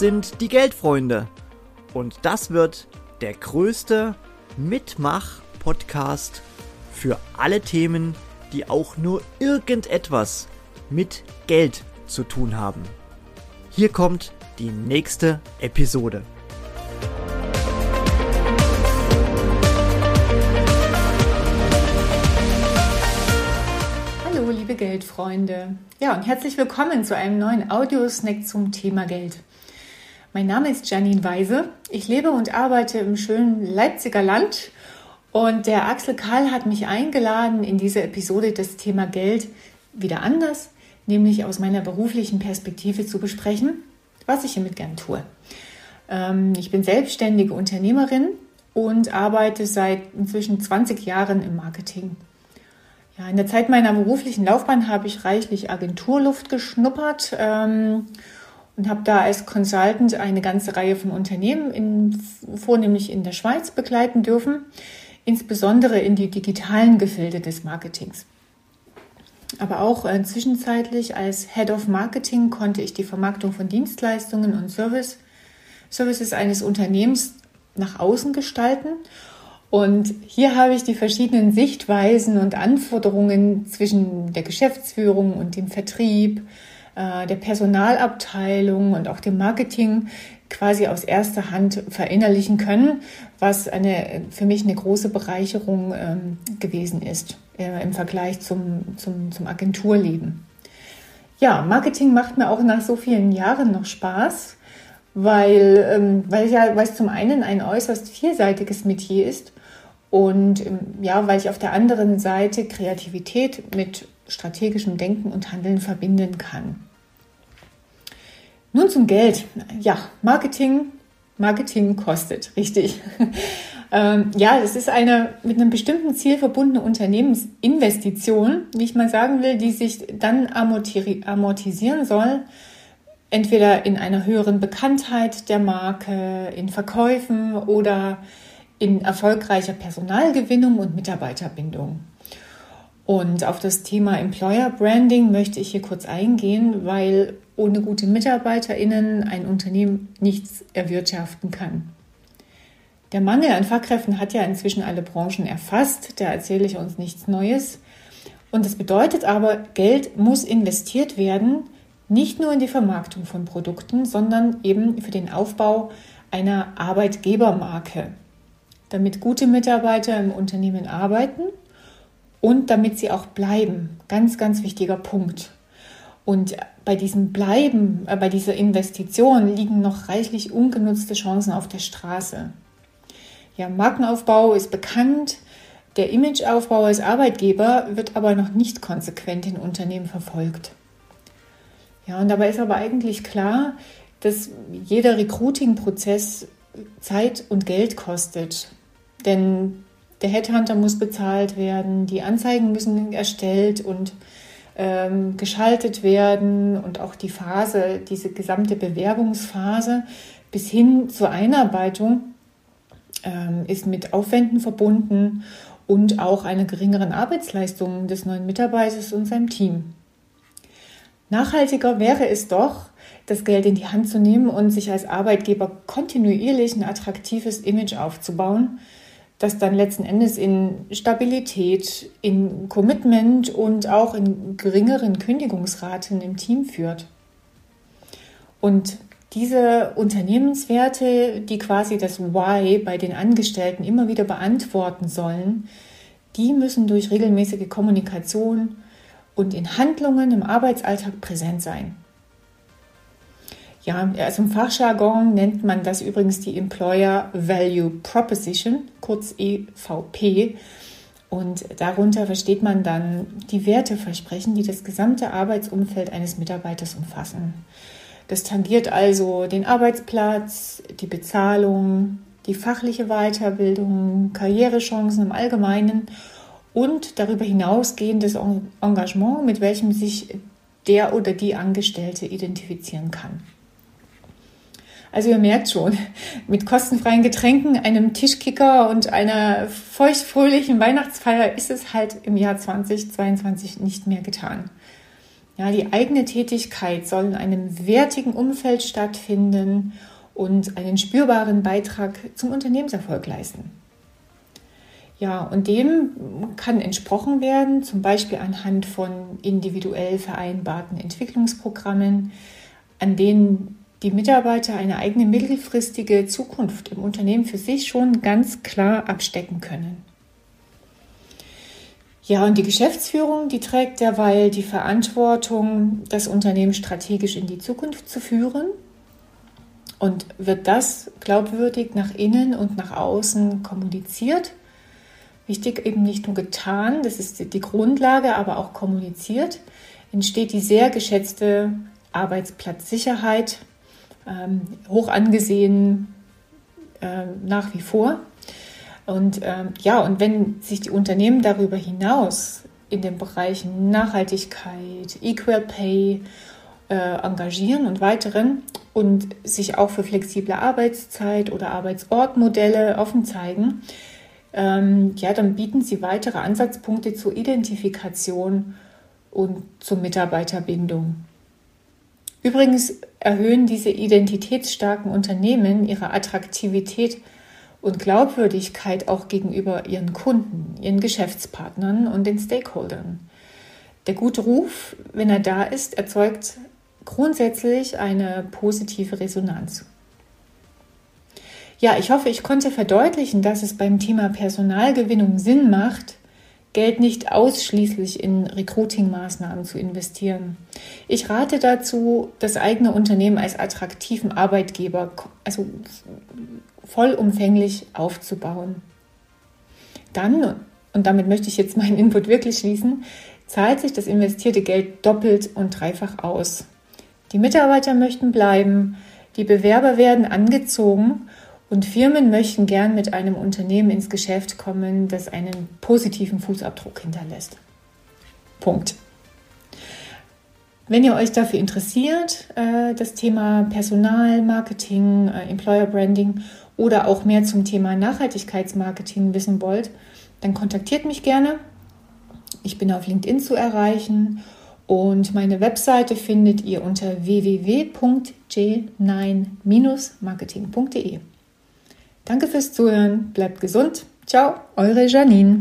sind die Geldfreunde. Und das wird der größte Mitmach-Podcast für alle Themen, die auch nur irgendetwas mit Geld zu tun haben. Hier kommt die nächste Episode. Hallo, liebe Geldfreunde. Ja, und herzlich willkommen zu einem neuen Audiosnack zum Thema Geld. Mein Name ist Janine Weise. Ich lebe und arbeite im schönen Leipziger Land und der Axel Karl hat mich eingeladen, in dieser Episode das Thema Geld wieder anders, nämlich aus meiner beruflichen Perspektive zu besprechen, was ich hiermit gern tue. Ähm, ich bin selbstständige Unternehmerin und arbeite seit inzwischen 20 Jahren im Marketing. Ja, in der Zeit meiner beruflichen Laufbahn habe ich reichlich Agenturluft geschnuppert ähm, und habe da als Consultant eine ganze Reihe von Unternehmen, in, vornehmlich in der Schweiz, begleiten dürfen, insbesondere in die digitalen Gefilde des Marketings. Aber auch äh, zwischenzeitlich als Head of Marketing konnte ich die Vermarktung von Dienstleistungen und Service, Services eines Unternehmens nach außen gestalten und hier habe ich die verschiedenen Sichtweisen und Anforderungen zwischen der Geschäftsführung und dem Vertrieb, äh, der Personalabteilung und auch dem Marketing quasi aus erster Hand verinnerlichen können, was eine, für mich eine große Bereicherung ähm, gewesen ist äh, im Vergleich zum, zum, zum Agenturleben. Ja, Marketing macht mir auch nach so vielen Jahren noch Spaß, weil, ähm, weil, ja, weil es zum einen ein äußerst vielseitiges Metier ist und ähm, ja, weil ich auf der anderen Seite Kreativität mit strategischem Denken und Handeln verbinden kann. Nun zum Geld. Ja, Marketing, Marketing kostet, richtig. ähm, ja, es ist eine mit einem bestimmten Ziel verbundene Unternehmensinvestition, wie ich mal sagen will, die sich dann amortisieren soll, entweder in einer höheren Bekanntheit der Marke, in Verkäufen oder in erfolgreicher Personalgewinnung und Mitarbeiterbindung. Und auf das Thema Employer Branding möchte ich hier kurz eingehen, weil ohne gute MitarbeiterInnen ein Unternehmen nichts erwirtschaften kann. Der Mangel an Fachkräften hat ja inzwischen alle Branchen erfasst, da erzähle ich uns nichts Neues. Und das bedeutet aber, Geld muss investiert werden, nicht nur in die Vermarktung von Produkten, sondern eben für den Aufbau einer Arbeitgebermarke damit gute Mitarbeiter im Unternehmen arbeiten und damit sie auch bleiben. Ganz, ganz wichtiger Punkt. Und bei diesem Bleiben, äh, bei dieser Investition liegen noch reichlich ungenutzte Chancen auf der Straße. Ja, Markenaufbau ist bekannt. Der Imageaufbau als Arbeitgeber wird aber noch nicht konsequent in Unternehmen verfolgt. Ja, und dabei ist aber eigentlich klar, dass jeder Recruiting-Prozess Zeit und Geld kostet. Denn der Headhunter muss bezahlt werden, die Anzeigen müssen erstellt und ähm, geschaltet werden und auch die Phase, diese gesamte Bewerbungsphase bis hin zur Einarbeitung ähm, ist mit Aufwänden verbunden und auch einer geringeren Arbeitsleistung des neuen Mitarbeiters und seinem Team. Nachhaltiger wäre es doch, das Geld in die Hand zu nehmen und sich als Arbeitgeber kontinuierlich ein attraktives Image aufzubauen, das dann letzten Endes in Stabilität, in Commitment und auch in geringeren Kündigungsraten im Team führt. Und diese Unternehmenswerte, die quasi das Why bei den Angestellten immer wieder beantworten sollen, die müssen durch regelmäßige Kommunikation und in Handlungen im Arbeitsalltag präsent sein. Ja, also im Fachjargon nennt man das übrigens die Employer Value Proposition, kurz EVP. Und darunter versteht man dann die Werteversprechen, die das gesamte Arbeitsumfeld eines Mitarbeiters umfassen. Das tangiert also den Arbeitsplatz, die Bezahlung, die fachliche Weiterbildung, Karrierechancen im Allgemeinen und darüber hinausgehendes Engagement, mit welchem sich der oder die Angestellte identifizieren kann. Also ihr merkt schon, mit kostenfreien Getränken, einem Tischkicker und einer feuchtfröhlichen Weihnachtsfeier ist es halt im Jahr 2022 nicht mehr getan. Ja, die eigene Tätigkeit soll in einem wertigen Umfeld stattfinden und einen spürbaren Beitrag zum Unternehmenserfolg leisten. Ja, und dem kann entsprochen werden, zum Beispiel anhand von individuell vereinbarten Entwicklungsprogrammen, an denen die Mitarbeiter eine eigene mittelfristige Zukunft im Unternehmen für sich schon ganz klar abstecken können. Ja, und die Geschäftsführung, die trägt derweil die Verantwortung, das Unternehmen strategisch in die Zukunft zu führen. Und wird das glaubwürdig nach innen und nach außen kommuniziert? Wichtig eben nicht nur getan, das ist die Grundlage, aber auch kommuniziert, entsteht die sehr geschätzte Arbeitsplatzsicherheit, ähm, hoch angesehen äh, nach wie vor. Und ähm, ja, und wenn sich die Unternehmen darüber hinaus in den Bereichen Nachhaltigkeit, Equal Pay äh, engagieren und weiteren und sich auch für flexible Arbeitszeit oder Arbeitsortmodelle offen zeigen, ähm, ja, dann bieten sie weitere Ansatzpunkte zur Identifikation und zur Mitarbeiterbindung. Übrigens erhöhen diese identitätsstarken Unternehmen ihre Attraktivität und Glaubwürdigkeit auch gegenüber ihren Kunden, ihren Geschäftspartnern und den Stakeholdern. Der gute Ruf, wenn er da ist, erzeugt grundsätzlich eine positive Resonanz. Ja, ich hoffe, ich konnte verdeutlichen, dass es beim Thema Personalgewinnung Sinn macht, Geld nicht ausschließlich in Recruiting-Maßnahmen zu investieren. Ich rate dazu, das eigene Unternehmen als attraktiven Arbeitgeber, also vollumfänglich aufzubauen. Dann, und damit möchte ich jetzt meinen Input wirklich schließen, zahlt sich das investierte Geld doppelt und dreifach aus. Die Mitarbeiter möchten bleiben, die Bewerber werden angezogen und Firmen möchten gern mit einem Unternehmen ins Geschäft kommen, das einen positiven Fußabdruck hinterlässt. Punkt. Wenn ihr euch dafür interessiert, äh, das Thema Personal, Marketing, äh, Employer Branding oder auch mehr zum Thema Nachhaltigkeitsmarketing wissen wollt, dann kontaktiert mich gerne. Ich bin auf LinkedIn zu erreichen und meine Webseite findet ihr unter www.j9-marketing.de. Danke fürs Zuhören, bleibt gesund. Ciao, eure Janine.